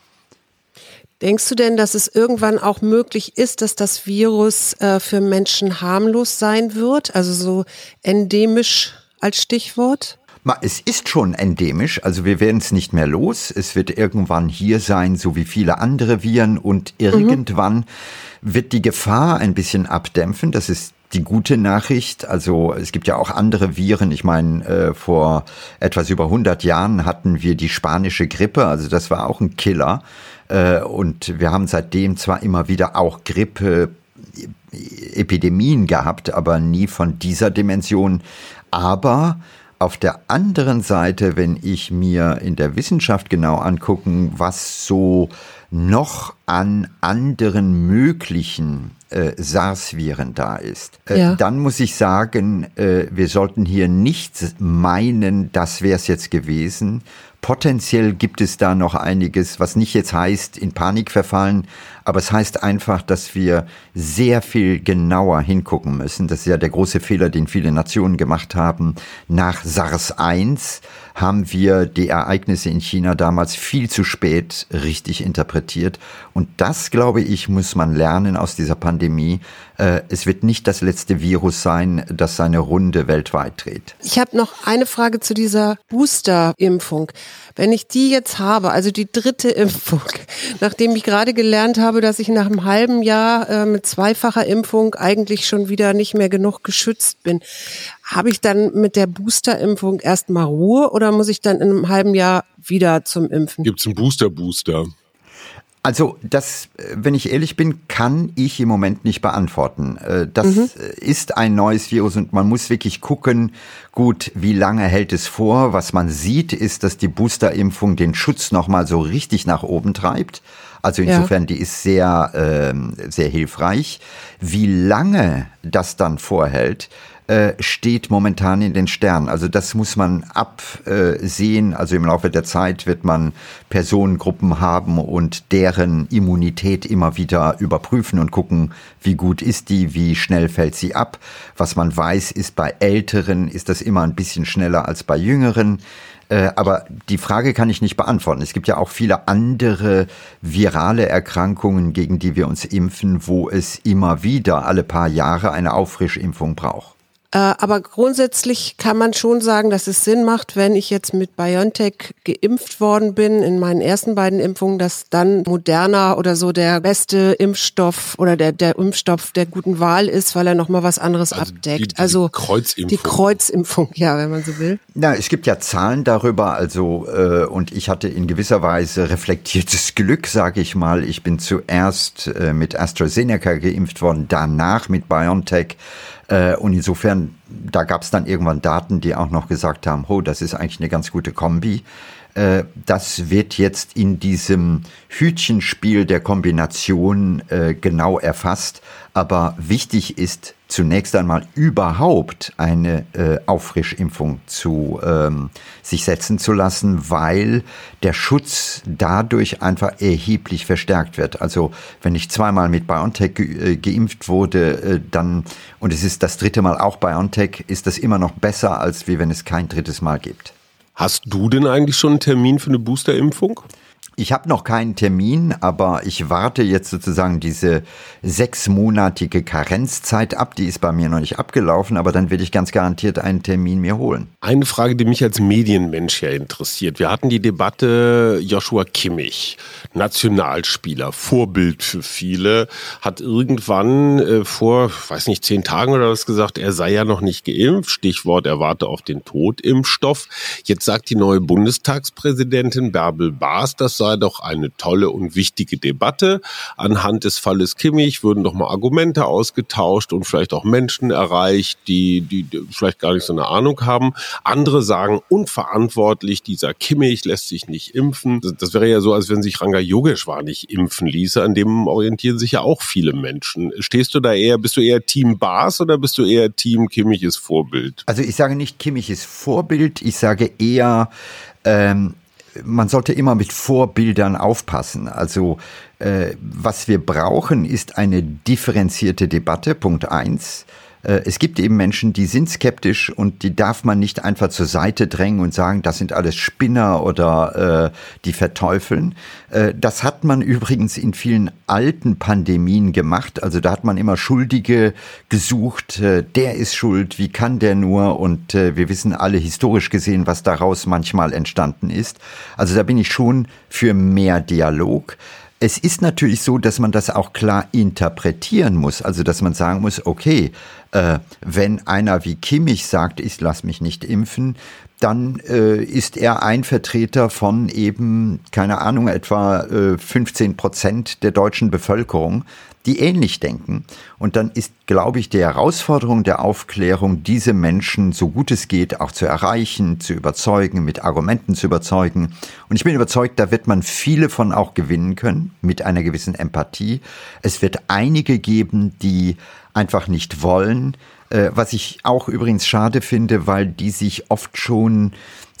Denkst du denn, dass es irgendwann auch möglich ist, dass das Virus äh, für Menschen harmlos sein wird? Also so endemisch als Stichwort? Es ist schon endemisch, also wir werden es nicht mehr los. Es wird irgendwann hier sein, so wie viele andere Viren und irgendwann mhm. wird die Gefahr ein bisschen abdämpfen. Das ist die gute Nachricht. Also es gibt ja auch andere Viren. Ich meine, äh, vor etwas über 100 Jahren hatten wir die spanische Grippe. Also das war auch ein Killer. Äh, und wir haben seitdem zwar immer wieder auch Grippe, Epidemien gehabt, aber nie von dieser Dimension. Aber auf der anderen Seite, wenn ich mir in der Wissenschaft genau angucken, was so noch an anderen möglichen äh, SARS-Viren da ist, äh, ja. dann muss ich sagen, äh, wir sollten hier nicht meinen, das wäre es jetzt gewesen, Potenziell gibt es da noch einiges, was nicht jetzt heißt, in Panik verfallen, aber es heißt einfach, dass wir sehr viel genauer hingucken müssen. Das ist ja der große Fehler, den viele Nationen gemacht haben. Nach SARS 1 haben wir die Ereignisse in China damals viel zu spät richtig interpretiert. Und das, glaube ich, muss man lernen aus dieser Pandemie. Äh, es wird nicht das letzte Virus sein, das seine Runde weltweit dreht. Ich habe noch eine Frage zu dieser Booster-Impfung. Wenn ich die jetzt habe, also die dritte Impfung, nachdem ich gerade gelernt habe, dass ich nach einem halben Jahr äh, mit zweifacher Impfung eigentlich schon wieder nicht mehr genug geschützt bin, habe ich dann mit der Boosterimpfung erstmal Ruhe oder muss ich dann in einem halben Jahr wieder zum Impfen? Gibt es einen Booster-Booster? Also das, wenn ich ehrlich bin, kann ich im Moment nicht beantworten. Äh, das mhm. ist ein neues Virus und man muss wirklich gucken, gut, wie lange hält es vor? Was man sieht, ist, dass die Boosterimpfung den Schutz nochmal so richtig nach oben treibt. Also insofern, ja. die ist sehr, äh, sehr hilfreich. Wie lange das dann vorhält, äh, steht momentan in den Sternen. Also das muss man absehen. Also im Laufe der Zeit wird man Personengruppen haben und deren Immunität immer wieder überprüfen und gucken, wie gut ist die, wie schnell fällt sie ab. Was man weiß, ist bei Älteren ist das immer ein bisschen schneller als bei Jüngeren. Äh, aber die Frage kann ich nicht beantworten. Es gibt ja auch viele andere virale Erkrankungen, gegen die wir uns impfen, wo es immer wieder alle paar Jahre eine Auffrischimpfung braucht. Äh, aber grundsätzlich kann man schon sagen, dass es Sinn macht, wenn ich jetzt mit BioNTech geimpft worden bin in meinen ersten beiden Impfungen, dass dann Moderna oder so der beste Impfstoff oder der, der Impfstoff der guten Wahl ist, weil er nochmal was anderes also abdeckt. Die, die also Kreuzimpfung. Die Kreuzimpfung, ja, wenn man so will. Na, es gibt ja Zahlen darüber, also äh, und ich hatte in gewisser Weise reflektiertes Glück, sage ich mal. Ich bin zuerst äh, mit AstraZeneca geimpft worden, danach mit BioNTech. Äh, und insofern, da gab es dann irgendwann Daten, die auch noch gesagt haben, oh, das ist eigentlich eine ganz gute Kombi. Äh, das wird jetzt in diesem Hütchenspiel der Kombination äh, genau erfasst. Aber wichtig ist zunächst einmal überhaupt eine äh, Auffrischimpfung zu ähm, sich setzen zu lassen, weil der Schutz dadurch einfach erheblich verstärkt wird. Also wenn ich zweimal mit BioNTech ge geimpft wurde, dann und es ist das dritte Mal auch BioNTech, ist das immer noch besser, als wie wenn es kein drittes Mal gibt. Hast du denn eigentlich schon einen Termin für eine Boosterimpfung? Ich habe noch keinen Termin, aber ich warte jetzt sozusagen diese sechsmonatige Karenzzeit ab. Die ist bei mir noch nicht abgelaufen, aber dann werde ich ganz garantiert einen Termin mir holen. Eine Frage, die mich als Medienmensch ja interessiert. Wir hatten die Debatte Joshua Kimmich, Nationalspieler, Vorbild für viele, hat irgendwann äh, vor, weiß nicht, zehn Tagen oder was gesagt, er sei ja noch nicht geimpft. Stichwort, er warte auf den Totimpfstoff. Jetzt sagt die neue Bundestagspräsidentin Bärbel Baas, das sei doch eine tolle und wichtige Debatte. Anhand des Falles Kimmich würden doch mal Argumente ausgetauscht und vielleicht auch Menschen erreicht, die, die, vielleicht gar nicht so eine Ahnung haben. Andere sagen, unverantwortlich, dieser Kimmich lässt sich nicht impfen. Das, das wäre ja so, als wenn sich Ranga Yogeshwar nicht impfen ließe. An dem orientieren sich ja auch viele Menschen. Stehst du da eher, bist du eher Team Bas oder bist du eher Team Kimmich ist Vorbild? Also ich sage nicht Kimmich ist Vorbild, ich sage eher, ähm, man sollte immer mit Vorbildern aufpassen. Also äh, was wir brauchen, ist eine differenzierte Debatte, Punkt eins. Äh, es gibt eben Menschen, die sind skeptisch und die darf man nicht einfach zur Seite drängen und sagen, das sind alles Spinner oder äh, die verteufeln. Äh, das hat man übrigens in vielen alten Pandemien gemacht. Also da hat man immer Schuldige gesucht. Äh, der ist schuld, wie kann der nur? Und äh, wir wissen alle historisch gesehen, was daraus manchmal entstanden ist. Also da bin ich schon für mehr Dialog. Es ist natürlich so, dass man das auch klar interpretieren muss. Also, dass man sagen muss, okay, äh, wenn einer wie Kimmich sagt, ich lasse mich nicht impfen, dann äh, ist er ein Vertreter von eben, keine Ahnung, etwa äh, 15 Prozent der deutschen Bevölkerung, die ähnlich denken. Und dann ist, glaube ich, die Herausforderung der Aufklärung, diese Menschen so gut es geht auch zu erreichen, zu überzeugen, mit Argumenten zu überzeugen. Und ich bin überzeugt, da wird man viele von auch gewinnen können, mit einer gewissen Empathie. Es wird einige geben, die einfach nicht wollen, äh, was ich auch übrigens schade finde, weil die sich oft schon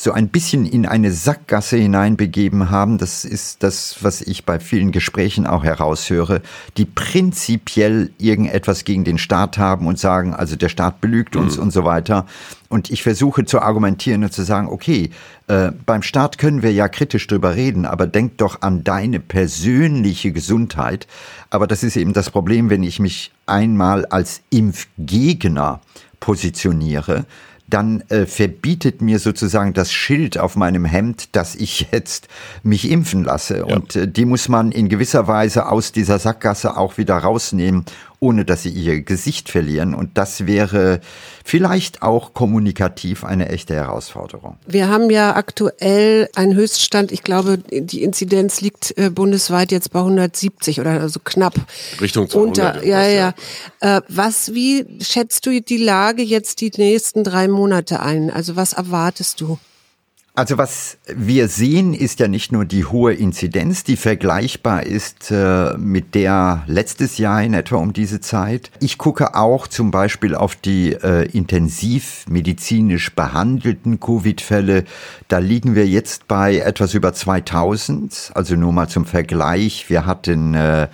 so ein bisschen in eine Sackgasse hineinbegeben haben. Das ist das, was ich bei vielen Gesprächen auch heraushöre, die prinzipiell irgendetwas gegen den Staat haben und sagen, also der Staat belügt uns mhm. und so weiter. Und ich versuche zu argumentieren und zu sagen, okay, äh, beim Staat können wir ja kritisch drüber reden, aber denk doch an deine persönliche Gesundheit. Aber das ist eben das Problem, wenn ich mich einmal als Impfgegner positioniere, dann äh, verbietet mir sozusagen das Schild auf meinem Hemd, dass ich jetzt mich impfen lasse. Ja. Und äh, die muss man in gewisser Weise aus dieser Sackgasse auch wieder rausnehmen ohne dass sie ihr Gesicht verlieren. Und das wäre vielleicht auch kommunikativ eine echte Herausforderung. Wir haben ja aktuell einen Höchststand. Ich glaube, die Inzidenz liegt äh, bundesweit jetzt bei 170 oder also knapp. Richtung 200. Unter, ja, ja. ja. Äh, was, wie schätzt du die Lage jetzt die nächsten drei Monate ein? Also was erwartest du? Also was wir sehen, ist ja nicht nur die hohe Inzidenz, die vergleichbar ist äh, mit der letztes Jahr in etwa um diese Zeit. Ich gucke auch zum Beispiel auf die äh, intensivmedizinisch behandelten Covid-Fälle. Da liegen wir jetzt bei etwas über 2000. Also nur mal zum Vergleich. Wir hatten äh,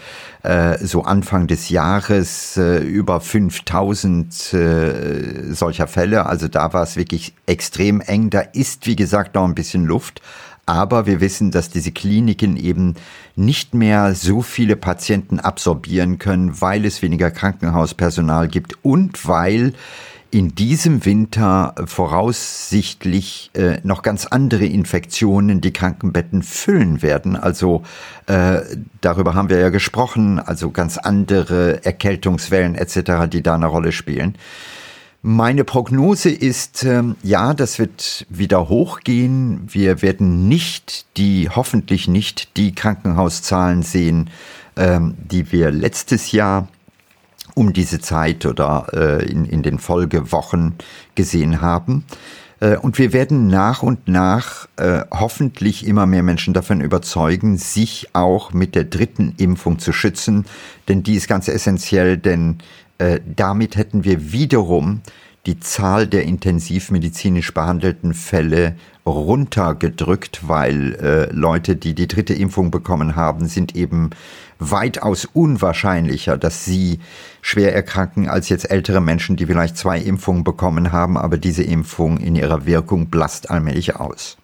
äh, so Anfang des Jahres äh, über 5000 äh, solcher Fälle. Also da war es wirklich extrem eng. Da ist, wie gesagt, noch ein bisschen Luft. Aber wir wissen, dass diese Kliniken eben nicht mehr so viele Patienten absorbieren können, weil es weniger Krankenhauspersonal gibt und weil in diesem Winter voraussichtlich äh, noch ganz andere Infektionen die Krankenbetten füllen werden. Also äh, darüber haben wir ja gesprochen, also ganz andere Erkältungswellen etc., die da eine Rolle spielen. Meine Prognose ist, äh, ja, das wird wieder hochgehen. Wir werden nicht die, hoffentlich nicht die Krankenhauszahlen sehen, ähm, die wir letztes Jahr um diese Zeit oder äh, in, in den Folgewochen gesehen haben. Äh, und wir werden nach und nach äh, hoffentlich immer mehr Menschen davon überzeugen, sich auch mit der dritten Impfung zu schützen, denn die ist ganz essentiell, denn äh, damit hätten wir wiederum die Zahl der intensivmedizinisch behandelten Fälle runtergedrückt, weil äh, Leute, die die dritte Impfung bekommen haben, sind eben weitaus unwahrscheinlicher, dass sie schwer erkranken als jetzt ältere Menschen, die vielleicht zwei Impfungen bekommen haben, aber diese Impfung in ihrer Wirkung blasst allmählich aus.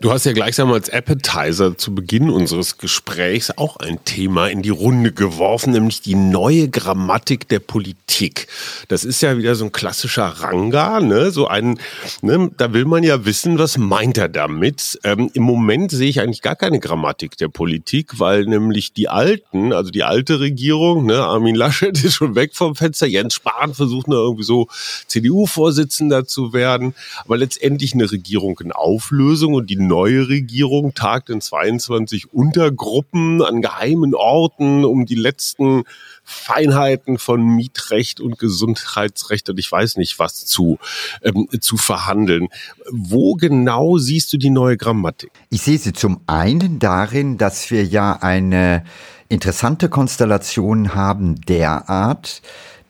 Du hast ja gleichsam als Appetizer zu Beginn unseres Gesprächs auch ein Thema in die Runde geworfen, nämlich die neue Grammatik der Politik. Das ist ja wieder so ein klassischer Ranga, ne? So ein, ne? da will man ja wissen, was meint er damit. Ähm, Im Moment sehe ich eigentlich gar keine Grammatik der Politik, weil nämlich die Alten, also die alte Regierung, ne, Armin Laschet ist schon weg vom Fenster, Jens Spahn versucht nur irgendwie so CDU-Vorsitzender zu werden, aber letztendlich eine Regierung in Auflösung und die neue Regierung tagt in 22 Untergruppen an geheimen Orten, um die letzten Feinheiten von Mietrecht und Gesundheitsrecht und ich weiß nicht was zu, ähm, zu verhandeln. Wo genau siehst du die neue Grammatik? Ich sehe sie zum einen darin, dass wir ja eine interessante Konstellation haben derart,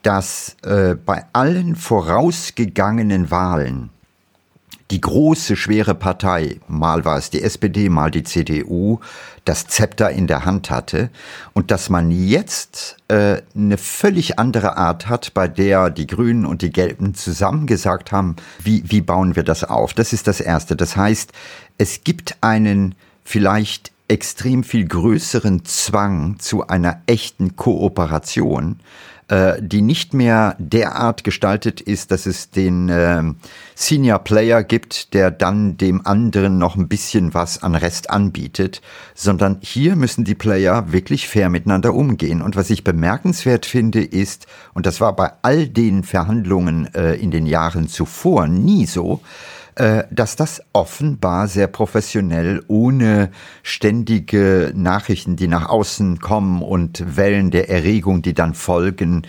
dass äh, bei allen vorausgegangenen Wahlen die große, schwere Partei, mal war es die SPD, mal die CDU, das Zepter in der Hand hatte und dass man jetzt äh, eine völlig andere Art hat, bei der die Grünen und die Gelben zusammen gesagt haben, wie, wie bauen wir das auf? Das ist das Erste. Das heißt, es gibt einen vielleicht extrem viel größeren Zwang zu einer echten Kooperation, die nicht mehr derart gestaltet ist, dass es den äh, Senior Player gibt, der dann dem anderen noch ein bisschen was an Rest anbietet, sondern hier müssen die Player wirklich fair miteinander umgehen. Und was ich bemerkenswert finde, ist, und das war bei all den Verhandlungen äh, in den Jahren zuvor nie so, äh, dass das offenbar sehr professionell, ohne ständige Nachrichten, die nach außen kommen und Wellen der Erregung, die dann folgen,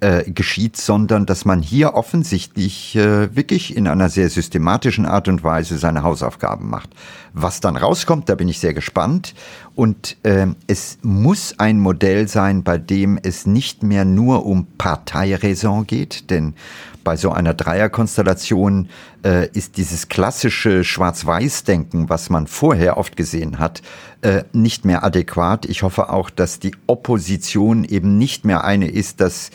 äh, geschieht, sondern dass man hier offensichtlich äh, wirklich in einer sehr systematischen Art und Weise seine Hausaufgaben macht. Was dann rauskommt, da bin ich sehr gespannt. Und äh, es muss ein Modell sein, bei dem es nicht mehr nur um Parteiräson geht, denn bei so einer Dreierkonstellation äh, ist dieses klassische Schwarz-Weiß-Denken, was man vorher oft gesehen hat, äh, nicht mehr adäquat. Ich hoffe auch, dass die Opposition eben nicht mehr eine ist, dass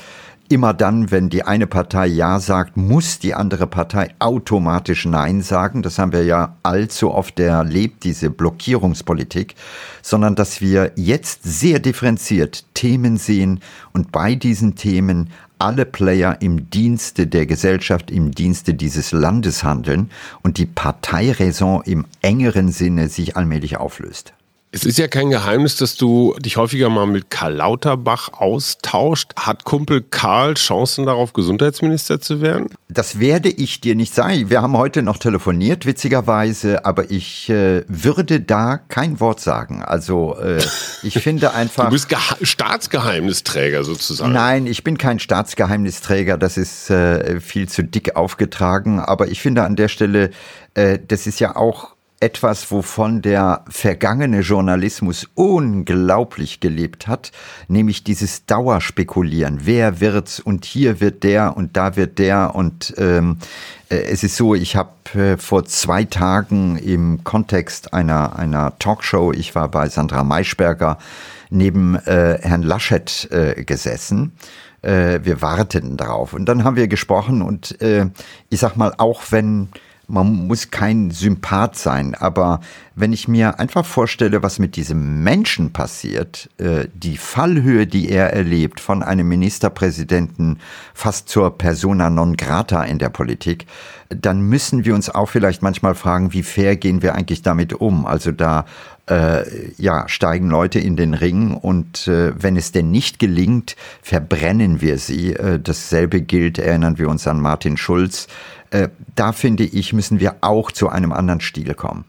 immer dann, wenn die eine Partei Ja sagt, muss die andere Partei automatisch Nein sagen. Das haben wir ja allzu oft erlebt, diese Blockierungspolitik, sondern dass wir jetzt sehr differenziert Themen sehen und bei diesen Themen alle Player im Dienste der Gesellschaft, im Dienste dieses Landes handeln und die Parteiräson im engeren Sinne sich allmählich auflöst. Es ist ja kein Geheimnis, dass du dich häufiger mal mit Karl Lauterbach austauscht. Hat Kumpel Karl Chancen darauf, Gesundheitsminister zu werden? Das werde ich dir nicht sagen. Wir haben heute noch telefoniert, witzigerweise, aber ich äh, würde da kein Wort sagen. Also äh, ich finde einfach. du bist Geha Staatsgeheimnisträger sozusagen. Nein, ich bin kein Staatsgeheimnisträger. Das ist äh, viel zu dick aufgetragen. Aber ich finde an der Stelle, äh, das ist ja auch etwas, wovon der vergangene Journalismus unglaublich gelebt hat, nämlich dieses Dauerspekulieren. Wer wird's und hier wird der und da wird der und ähm, äh, es ist so, ich habe äh, vor zwei Tagen im Kontext einer einer Talkshow, ich war bei Sandra Maischberger neben äh, Herrn Laschet äh, gesessen äh, wir warteten darauf. Und dann haben wir gesprochen und äh, ich sag mal, auch wenn man muss kein Sympath sein, aber wenn ich mir einfach vorstelle, was mit diesem Menschen passiert, äh, die Fallhöhe, die er erlebt, von einem Ministerpräsidenten fast zur persona non grata in der Politik, dann müssen wir uns auch vielleicht manchmal fragen, wie fair gehen wir eigentlich damit um? Also da äh, ja, steigen Leute in den Ring und äh, wenn es denn nicht gelingt, verbrennen wir sie. Äh, dasselbe gilt, erinnern wir uns an Martin Schulz, äh, da finde ich, müssen wir auch zu einem anderen Stil kommen.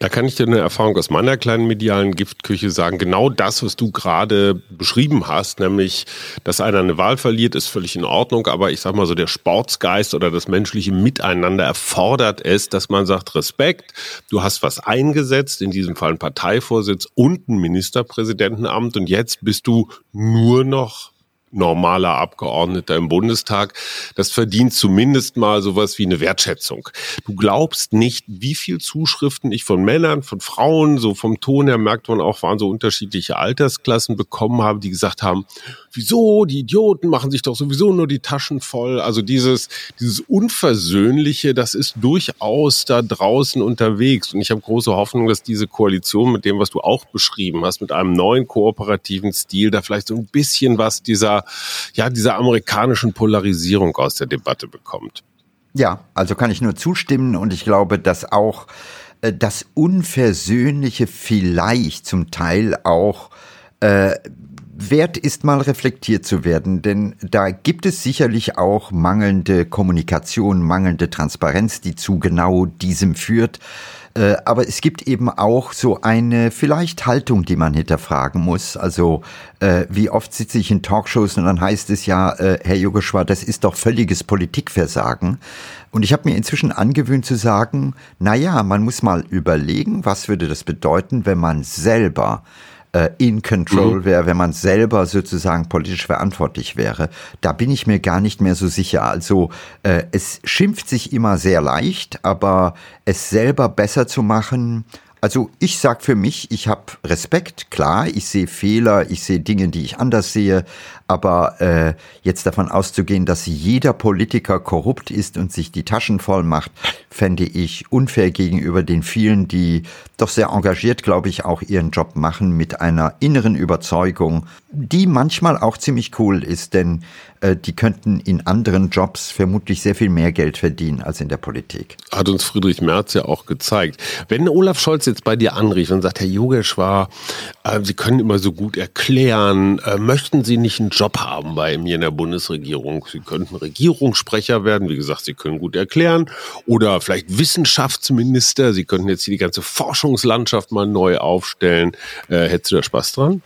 Da kann ich dir eine Erfahrung aus meiner kleinen medialen Giftküche sagen. Genau das, was du gerade beschrieben hast, nämlich, dass einer eine Wahl verliert, ist völlig in Ordnung. Aber ich sag mal so, der Sportsgeist oder das menschliche Miteinander erfordert es, dass man sagt, Respekt, du hast was eingesetzt, in diesem Fall ein Parteivorsitz und ein Ministerpräsidentenamt und jetzt bist du nur noch normaler Abgeordneter im Bundestag. Das verdient zumindest mal sowas wie eine Wertschätzung. Du glaubst nicht, wie viel Zuschriften ich von Männern, von Frauen, so vom Ton her merkt man auch, waren so unterschiedliche Altersklassen bekommen habe, die gesagt haben, wieso, die Idioten machen sich doch sowieso nur die Taschen voll. Also dieses, dieses Unversöhnliche, das ist durchaus da draußen unterwegs. Und ich habe große Hoffnung, dass diese Koalition mit dem, was du auch beschrieben hast, mit einem neuen kooperativen Stil, da vielleicht so ein bisschen was dieser, ja, dieser amerikanischen Polarisierung aus der Debatte bekommt. Ja, also kann ich nur zustimmen und ich glaube, dass auch äh, das Unversöhnliche vielleicht zum Teil auch äh, wert ist, mal reflektiert zu werden, denn da gibt es sicherlich auch mangelnde Kommunikation, mangelnde Transparenz, die zu genau diesem führt. Äh, aber es gibt eben auch so eine vielleicht Haltung, die man hinterfragen muss. Also äh, wie oft sitze ich in Talkshows und dann heißt es ja, äh, Herr Yogeshwar, das ist doch völliges Politikversagen. Und ich habe mir inzwischen angewöhnt zu sagen, na ja, man muss mal überlegen, was würde das bedeuten, wenn man selber äh, in Control mhm. wäre, wenn man selber sozusagen politisch verantwortlich wäre. Da bin ich mir gar nicht mehr so sicher. Also äh, es schimpft sich immer sehr leicht, aber es selber besser zu machen, also ich sag für mich, ich habe Respekt, klar, ich sehe Fehler, ich sehe Dinge, die ich anders sehe, aber äh, jetzt davon auszugehen, dass jeder Politiker korrupt ist und sich die Taschen voll macht, fände ich unfair gegenüber den vielen, die doch sehr engagiert, glaube ich, auch ihren Job machen mit einer inneren Überzeugung, die manchmal auch ziemlich cool ist, denn äh, die könnten in anderen Jobs vermutlich sehr viel mehr Geld verdienen als in der Politik. Hat uns Friedrich Merz ja auch gezeigt. Wenn Olaf Scholz jetzt bei dir anrief und sagt, Herr Yogeshwar, äh, Sie können immer so gut erklären, äh, möchten Sie nicht einen Job haben bei mir in der Bundesregierung? Sie könnten Regierungssprecher werden, wie gesagt, Sie können gut erklären oder vielleicht Wissenschaftsminister, Sie könnten jetzt hier die ganze Forschungslandschaft mal neu aufstellen. Äh, hättest du da Spaß dran?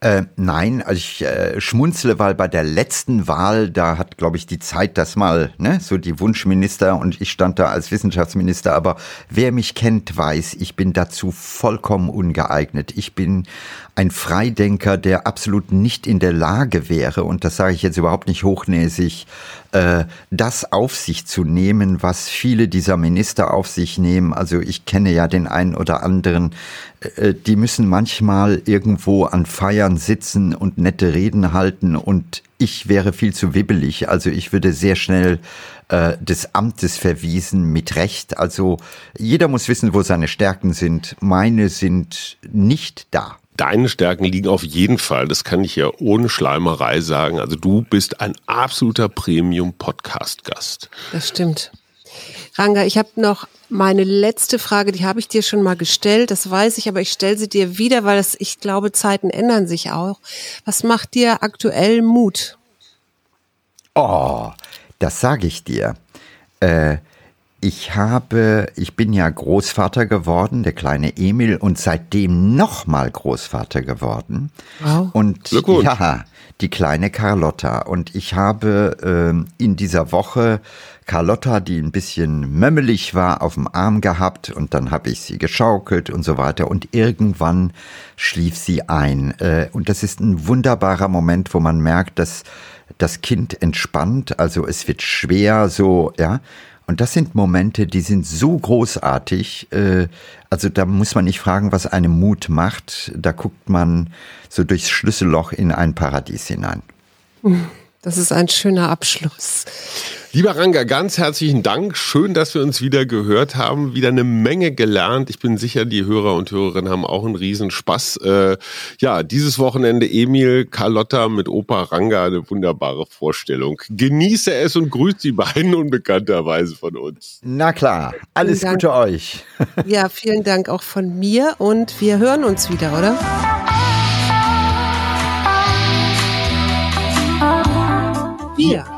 Äh, nein, also ich äh, schmunzle, weil bei der letzten Wahl, da hat, glaube ich, die Zeit das mal, ne, so die Wunschminister und ich stand da als Wissenschaftsminister, aber wer mich kennt, weiß, ich bin dazu vollkommen ungeeignet. Ich bin ein Freidenker, der absolut nicht in der Lage wäre, und das sage ich jetzt überhaupt nicht hochnäsig, äh, das auf sich zu nehmen, was viele dieser Minister auf sich nehmen. Also ich kenne ja den einen oder anderen, äh, die müssen manchmal irgendwo an Feiern sitzen und nette Reden halten und ich wäre viel zu wibbelig. Also ich würde sehr schnell äh, des Amtes verwiesen mit Recht. Also jeder muss wissen, wo seine Stärken sind. Meine sind nicht da. Deine Stärken liegen auf jeden Fall, das kann ich ja ohne Schleimerei sagen. Also du bist ein absoluter Premium-Podcast-Gast. Das stimmt. Ranga, ich habe noch meine letzte Frage, die habe ich dir schon mal gestellt, das weiß ich, aber ich stelle sie dir wieder, weil das, ich glaube, Zeiten ändern sich auch. Was macht dir aktuell Mut? Oh, das sage ich dir. Äh, ich habe, ich bin ja Großvater geworden, der kleine Emil, und seitdem nochmal Großvater geworden. Wow. Und ja, die kleine Carlotta. Und ich habe äh, in dieser Woche Carlotta, die ein bisschen mömmelig war, auf dem Arm gehabt und dann habe ich sie geschaukelt und so weiter und irgendwann schlief sie ein. Äh, und das ist ein wunderbarer Moment, wo man merkt, dass das Kind entspannt, also es wird schwer, so, ja. Und das sind Momente, die sind so großartig. Äh, also da muss man nicht fragen, was einem Mut macht. Da guckt man so durchs Schlüsselloch in ein Paradies hinein. Das ist ein schöner Abschluss. Lieber Ranga, ganz herzlichen Dank. Schön, dass wir uns wieder gehört haben. Wieder eine Menge gelernt. Ich bin sicher, die Hörer und Hörerinnen haben auch einen Riesenspaß. Äh, ja, dieses Wochenende Emil, Carlotta mit Opa Ranga, eine wunderbare Vorstellung. Genieße es und grüßt die beiden unbekannterweise von uns. Na klar, alles Gute euch. Ja, vielen Dank auch von mir und wir hören uns wieder, oder? Wir